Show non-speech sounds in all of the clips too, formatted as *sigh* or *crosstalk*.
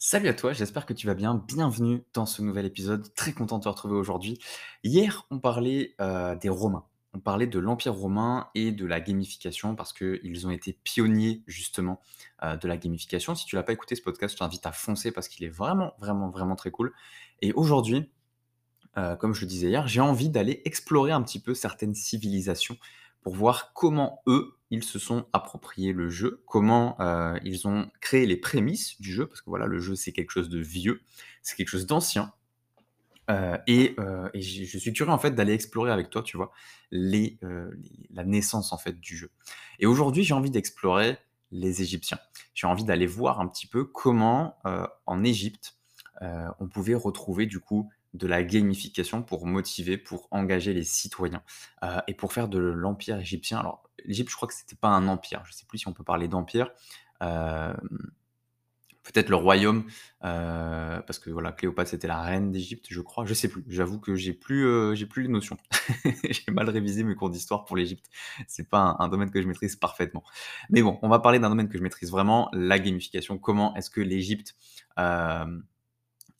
Salut à toi, j'espère que tu vas bien. Bienvenue dans ce nouvel épisode. Très content de te retrouver aujourd'hui. Hier, on parlait euh, des Romains. On parlait de l'Empire romain et de la gamification parce qu'ils ont été pionniers justement euh, de la gamification. Si tu l'as pas écouté ce podcast, je t'invite à foncer parce qu'il est vraiment, vraiment, vraiment très cool. Et aujourd'hui, euh, comme je le disais hier, j'ai envie d'aller explorer un petit peu certaines civilisations pour voir comment eux, ils se sont appropriés le jeu, comment euh, ils ont créé les prémices du jeu, parce que voilà, le jeu c'est quelque chose de vieux, c'est quelque chose d'ancien. Euh, et, euh, je suis curieux en fait d'aller explorer avec toi, tu vois, les, la naissance en fait du jeu. Et aujourd'hui, j'ai envie d'explorer les Égyptiens. J'ai envie d'aller voir un petit peu comment en Égypte on pouvait retrouver du coup de la gamification pour motiver, pour engager les citoyens euh, et pour faire de l'empire égyptien. Alors, l'Égypte, je crois que c'était pas un empire. Je sais plus si on peut parler d'empire. Euh, peut-être le royaume, euh, parce que voilà, Cléopâtre c'était la reine d'Égypte, je crois. Je sais plus. J'avoue que j'ai plus, j'ai plus les notions. *laughs* j'ai mal révisé mes cours d'histoire pour l'Égypte. C'est pas un, un domaine que je maîtrise parfaitement. Mais bon, on va parler d'un domaine que je maîtrise vraiment, la gamification. Comment est-ce que l'Égypte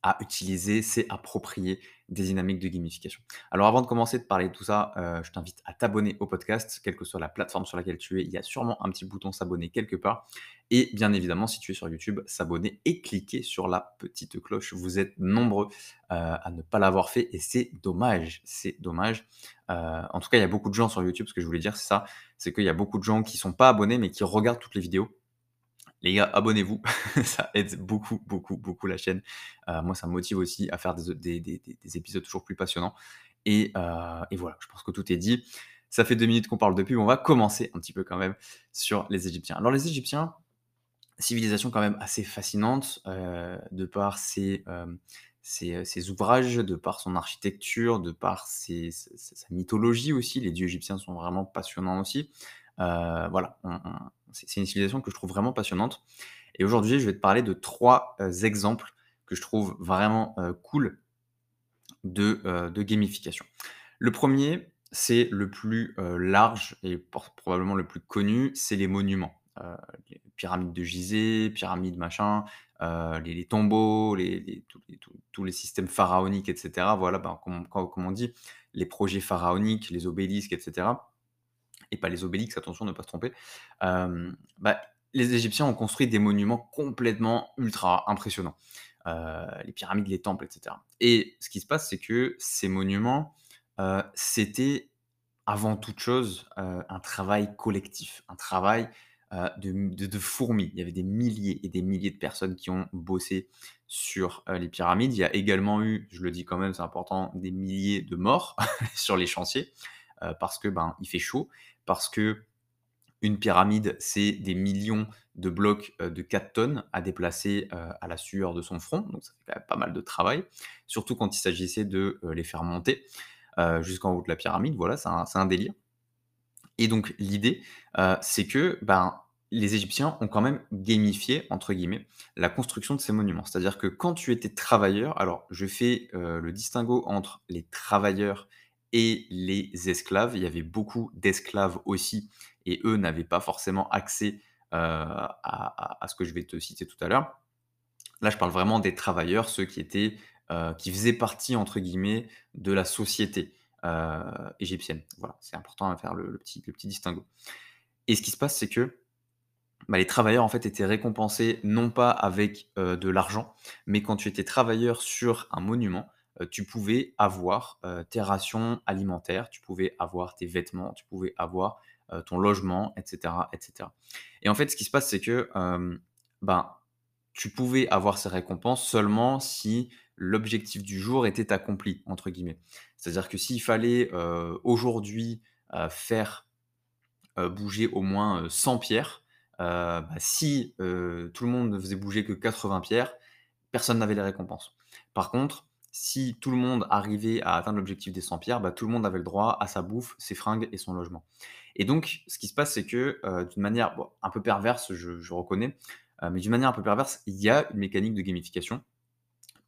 à utiliser, c'est approprier des dynamiques de gamification. Alors avant de commencer de parler de tout ça, euh, je t'invite à t'abonner au podcast, quelle que soit la plateforme sur laquelle tu es. Il y a sûrement un petit bouton s'abonner quelque part. Et bien évidemment, si tu es sur YouTube, s'abonner et cliquer sur la petite cloche. Vous êtes nombreux euh, à ne pas l'avoir fait et c'est dommage. C'est dommage. Euh, en tout cas, il y a beaucoup de gens sur YouTube. Ce que je voulais dire, c'est ça c'est qu'il y a beaucoup de gens qui sont pas abonnés mais qui regardent toutes les vidéos les gars, abonnez-vous, *laughs* ça aide beaucoup, beaucoup, beaucoup la chaîne. Euh, moi, ça me motive aussi à faire des, des- des- des- des épisodes toujours plus passionnants. Et, euh, et voilà, je pense que tout est dit. Ça fait deux minutes qu'on parle depuis, mais on va commencer un petit peu quand même sur les Égyptiens. Alors les Égyptiens, civilisation quand même assez fascinante, euh, de par ses, ouvrages, de par son architecture, de par ses- sa mythologie aussi. Les dieux égyptiens sont vraiment passionnants aussi. Euh, voilà, c'est une civilisation que je trouve vraiment passionnante. Et aujourd'hui, je vais te parler de trois euh, exemples que je trouve vraiment euh, cool de, gamification. Le premier, c'est le plus large et probablement le plus connu, c'est les monuments. Les pyramides de Gizeh, pyramides machin, les, tombeaux, tous, les, systèmes pharaoniques, etc. Voilà, ben, comme on dit, les projets pharaoniques, les obélisques, etc et pas les obélix, attention, ne pas se tromper. Euh, bah, les Égyptiens ont construit des monuments complètement ultra impressionnants. Euh, les pyramides, les temples, etc. Et ce qui se passe, c'est que ces monuments, euh, c'était avant toute chose un travail collectif, un travail de, de- fourmis. Il y avait des milliers et des milliers de personnes qui ont bossé sur les pyramides. Il y a également eu, je le dis quand même, c'est important, des milliers de morts *laughs* sur les chantiers euh, parce que ben il fait chaud, parce que une pyramide, c'est des millions de blocs euh, de 4 tonnes à déplacer euh, à la sueur de son front, donc ça fait quand même pas mal de travail, surtout quand il s'agissait de les faire monter jusqu'en haut de la pyramide, voilà, c'est un, délire. Et donc l'idée, c'est que ben, les Égyptiens ont quand même gamifié, entre guillemets, la construction de ces monuments. C'est-à-dire que quand tu étais travailleur, alors je fais le distinguo entre les travailleurs et les esclaves. Il y avait beaucoup d'esclaves aussi, et eux n'avaient pas forcément accès euh, à, ce que je vais te citer tout à l'heure. Là, je parle vraiment des travailleurs, ceux qui étaient, heu, qui faisaient partie entre guillemets de la société, heu, égyptienne. Voilà, c'est important à faire le petit le petit distinguo et ce qui se passe, c'est que, bah, les travailleurs en fait étaient récompensés non pas avec, de l'argent, mais quand tu étais travailleur sur un monument, tu pouvais avoir, heu, tes rations alimentaires, tu pouvais avoir tes vêtements, tu pouvais avoir, heu, ton logement et cetera et en fait, ce qui se passe, c'est que, ben, tu pouvais avoir ces récompenses seulement si l'objectif du jour était «accompli» entre guillemets. C'est-à-dire que s'il fallait, aujourd'hui, faire, bouger au moins, heu, 100 pierres, bah, si, tout le monde ne faisait bouger que 80 pierres, personne n'avait les récompenses. Par contre, si tout le monde arrivait à atteindre l'objectif des 100 pierres, bah, tout le monde avait le droit à sa bouffe, ses fringues et son logement. Et donc, ce qui se passe, c'est que, heu, d'une manière, un peu perverse, je reconnais, heu, mais d'une manière un peu perverse, il y a une mécanique de gamification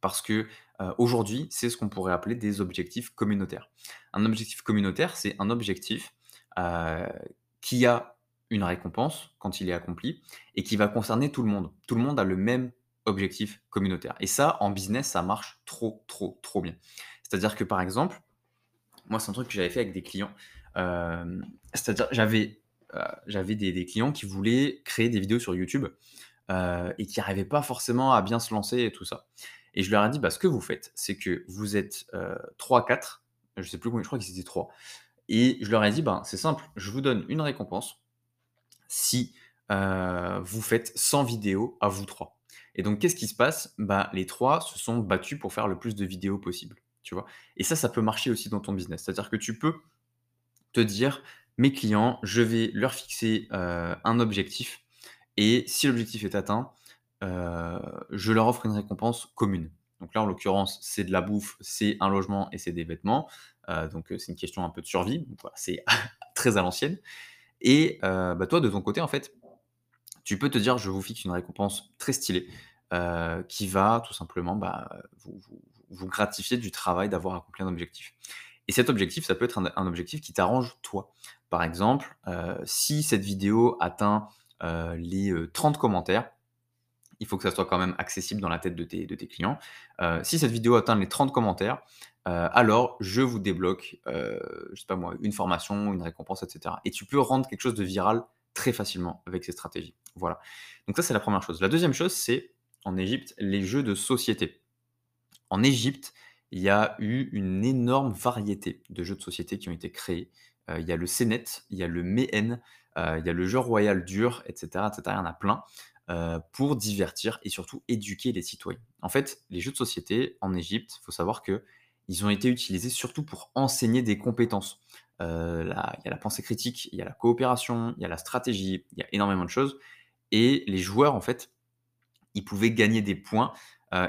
parce que, heu, aujourd'hui, c'est ce qu'on pourrait appeler des objectifs communautaires. Un objectif communautaire, c'est un objectif, qui a une récompense quand il est accompli et qui va concerner tout le monde. Tout le monde a le même objectif communautaire. Et ça, en business, ça marche trop, trop, trop bien. C'est-à-dire que par exemple, moi, c'est un truc que j'avais fait avec des clients. Euh, c'est-à-dire, j'avais euh, j'avais des, clients qui voulaient créer des vidéos sur YouTube euh, et qui n'arrivaient pas forcément à bien se lancer et tout ça. Et je leur ai dit, bah, ce que vous faites, c'est que vous êtes 3-4, je sais plus combien, je crois qu'ils étaient 3. Et je leur ai dit, bah, c'est simple, je vous donne une récompense si vous faites 100 vidéos à vous trois. Et donc, qu'est-ce qui se passe? Bah, Les trois se sont battus pour faire le plus de vidéos possible. Tu vois? Et ça, ça peut marcher aussi dans ton business. C'est-à-dire que tu peux te dire, mes clients, je vais leur fixer un objectif. Et si l'objectif est atteint, je leur offre une récompense commune. Donc là, en l'occurrence, c'est de la bouffe, c'est un logement et c'est des vêtements. donc c'est une question un peu de survie. c'est *laughs* très à l'ancienne. Et bah, toi, de ton côté, en fait, tu peux te dire, je vous fixe une récompense très stylée qui va tout simplement bah, vous, gratifier du travail d'avoir accompli un objectif. Et cet objectif, ça peut être un, objectif qui t'arrange toi. Par exemple, si cette vidéo atteint les 30 commentaires, il faut que ça soit quand même accessible dans la tête de tes, de tes clients. si cette vidéo atteint les 30 commentaires, alors je vous débloque, je sais pas moi, une formation, une récompense, etc. Et tu peux rendre quelque chose de viral très facilement avec ces stratégies. Voilà. Donc ça, c'est la première chose. La deuxième chose, c'est en Égypte, les jeux de société. En Égypte, il y a eu une énorme variété de jeux de société qui ont été créés. il y a le Sénet, il y a le Mehen, il y a le jeu royal dur, etc., etc. Il y en a plein pour divertir et surtout éduquer les citoyens. En fait, les jeux de société en Égypte, il faut savoir que ils ont été utilisés surtout pour enseigner des compétences. il y a la pensée critique, il y a la coopération, il y a la stratégie, il y a énormément de choses. Et les joueurs, en fait, ils pouvaient gagner des points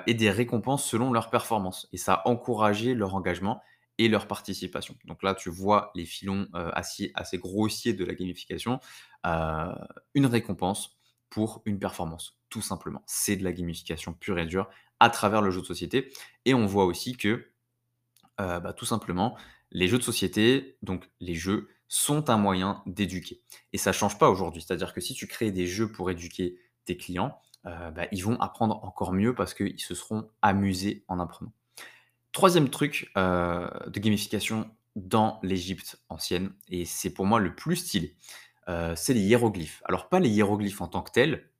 et des récompenses selon leur performance. Et ça a encouragé leur engagement et leur participation. Donc là, tu vois les filons assez, assez grossiers de la gamification. une récompense pour une performance, tout simplement. C'est de la gamification pure et dure à travers le jeu de société. Et on voit aussi que, bah, tout simplement, les jeux de société, donc les jeux, sont un moyen d'éduquer. Et ça ne change pas aujourd'hui. C'est-à-dire que si tu crées des jeux pour éduquer tes clients, euh, bah, ils vont apprendre encore mieux parce qu'ils se seront amusés en apprenant. Troisième truc euh, de gamification dans l'Égypte ancienne, et c'est pour moi le plus stylé, euh, c'est les hiéroglyphes. Alors pas les hiéroglyphes en tant que tels,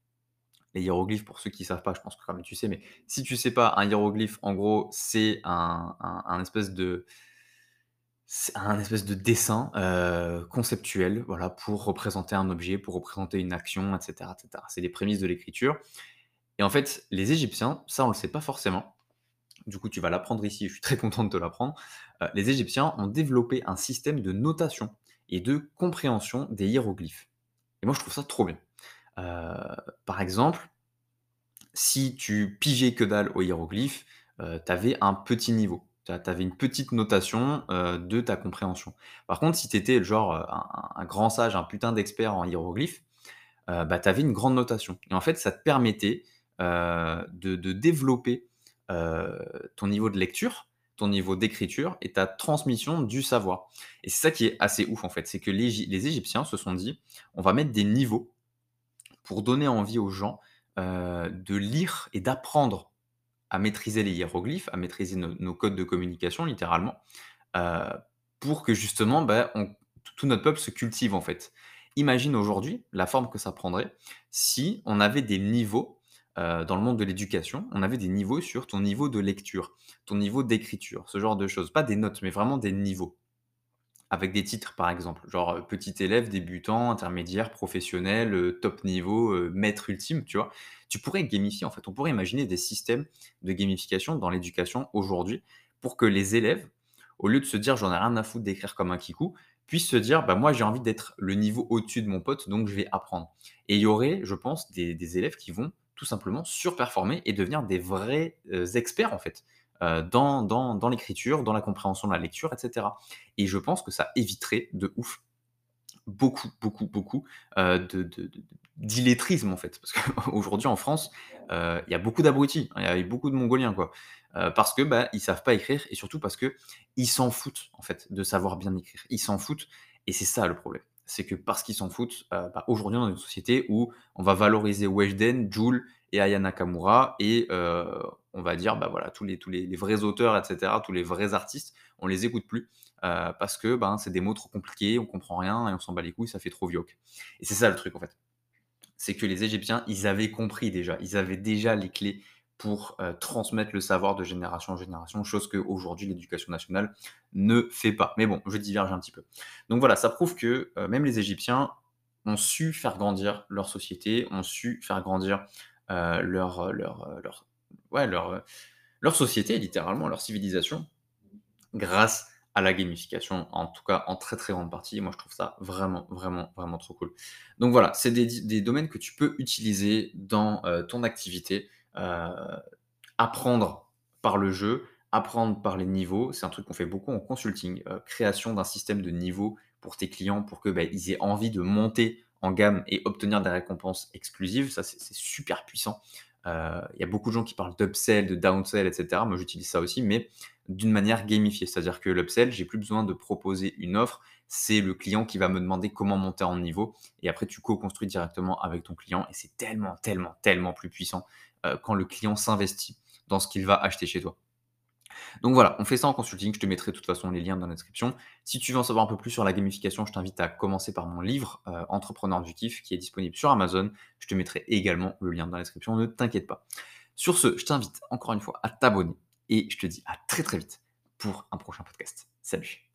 les hiéroglyphes, pour ceux qui ne savent pas, je pense que quand même tu sais, mais si tu ne sais pas, un hiéroglyphe, en gros, c'est un, espèce de un espèce de dessin conceptuel, voilà, pour représenter un objet, pour représenter une action, etc., etc. C'est les prémices de l'écriture. Et en fait, les Égyptiens, ça on le sait pas forcément. Du coup, tu vas l'apprendre ici. Je suis très *laughs* content de te l'apprendre. les Égyptiens ont développé un système de notation et de compréhension des hiéroglyphes. Et moi, je trouve ça trop bien. par exemple, si tu pigeais que dalle aux hiéroglyphes, tu avais un petit niveau tu avais une petite notation de ta compréhension. Par contre, si tu étais genre un, grand sage, un putain d'expert en hiéroglyphes, bah, tu avais une grande notation. Et en fait, ça te permettait de, développer ton niveau de lecture, ton niveau d'écriture et ta transmission du savoir. Et c'est ça qui est assez ouf en fait, c'est que les, Égyptiens se sont dit, on va mettre des niveaux pour donner envie aux gens de lire et d'apprendre à maîtriser les hiéroglyphes, à maîtriser nos, codes de communication, littéralement, euh, pour que justement, bah, tout notre peuple se cultive en fait. Imagine aujourd'hui la forme que ça prendrait si on avait des niveaux euh, dans le monde de l'éducation, on avait des niveaux sur ton niveau de lecture, ton niveau d'écriture, ce genre de choses. Pas des notes, mais vraiment des niveaux avec des titres par exemple, genre euh, petit élève, débutant, intermédiaire, professionnel, euh, top niveau, euh, maître ultime, tu vois. Tu pourrais gamifier en fait, on pourrait imaginer des systèmes de gamification dans l'éducation aujourd'hui pour que les élèves, au lieu de se dire j'en ai rien à foutre d'écrire comme un kikou, puissent se dire bah moi j'ai envie d'être le niveau au-dessus de mon pote donc je vais apprendre. Et il y aurait, je pense, des élèves qui vont tout simplement surperformer et devenir des vrais experts en fait. Euh, dans, l'écriture, dans la compréhension de la lecture, etc. Et je pense que ça éviterait de ouf beaucoup, beaucoup, beaucoup euh, d'illettrisme en fait. Parce qu'aujourd'hui *laughs* en France, euh, il y a beaucoup d'abrutis, hein, il y a beaucoup de Mongoliens quoi. parce que bah, ils savent pas écrire et surtout parce que ils s'en foutent en fait de savoir bien écrire. Ils s'en foutent et c'est ça le problème. C'est que parce qu'ils s'en foutent, bah, aujourd'hui on est dans une société où on va valoriser Weshden, Joule et Aya Nakamura et euh, on va dire, bah voilà, tous les, tous les, vrais auteurs, etc., tous les vrais artistes, on les écoute plus euh, parce que ben, c'est des mots trop compliqués, on comprend rien et on s'en bat les couilles, ça fait trop vieux. Et c'est ça le truc en fait. C'est que les Égyptiens, ils avaient compris déjà, ils avaient déjà les clés pour euh, transmettre le savoir de génération en génération, chose qu'aujourd'hui l'éducation nationale ne fait pas. Mais bon, je diverge un petit peu. Donc voilà, ça prouve que même les Égyptiens ont su faire grandir leur société, ont su faire grandir leur, leur, leur, ouais, leur, leur société, littéralement, leur civilisation, grâce à la gamification, en tout cas en très très grande partie. moi, je trouve ça vraiment, vraiment, vraiment trop cool. Donc voilà, c'est des, domaines que tu peux utiliser dans euh, ton activité. Euh, apprendre par le jeu, apprendre par les niveaux, c'est un truc qu'on fait beaucoup en consulting. Euh, création d'un système de niveau pour tes clients pour que bah, ils aient envie de monter en gamme et obtenir des récompenses exclusives. Ça, c'est super puissant. Euh, il y a beaucoup de gens qui parlent d'upsell, de downsell, etc. Moi, j'utilise ça aussi, mais d'une manière gamifiée. C'est-à-dire que l'upsell, j'ai plus besoin de proposer une offre. C'est le client qui va me demander comment monter en niveau. Et après, tu co-construis directement avec ton client. Et c'est tellement, tellement, tellement plus puissant euh, quand le client s'investit dans ce qu'il va acheter chez toi. Donc voilà, on fait ça en consulting. Je te mettrai de toute façon les liens dans la description. Si tu veux en savoir un peu plus sur la gamification, je t'invite à commencer par mon livre euh, Entrepreneur du kiff qui est disponible sur Amazon. Je te mettrai également le lien dans la description, ne t'inquiète pas. Sur ce, je t'invite encore une fois à t'abonner et je te dis à très très vite pour un prochain podcast. Salut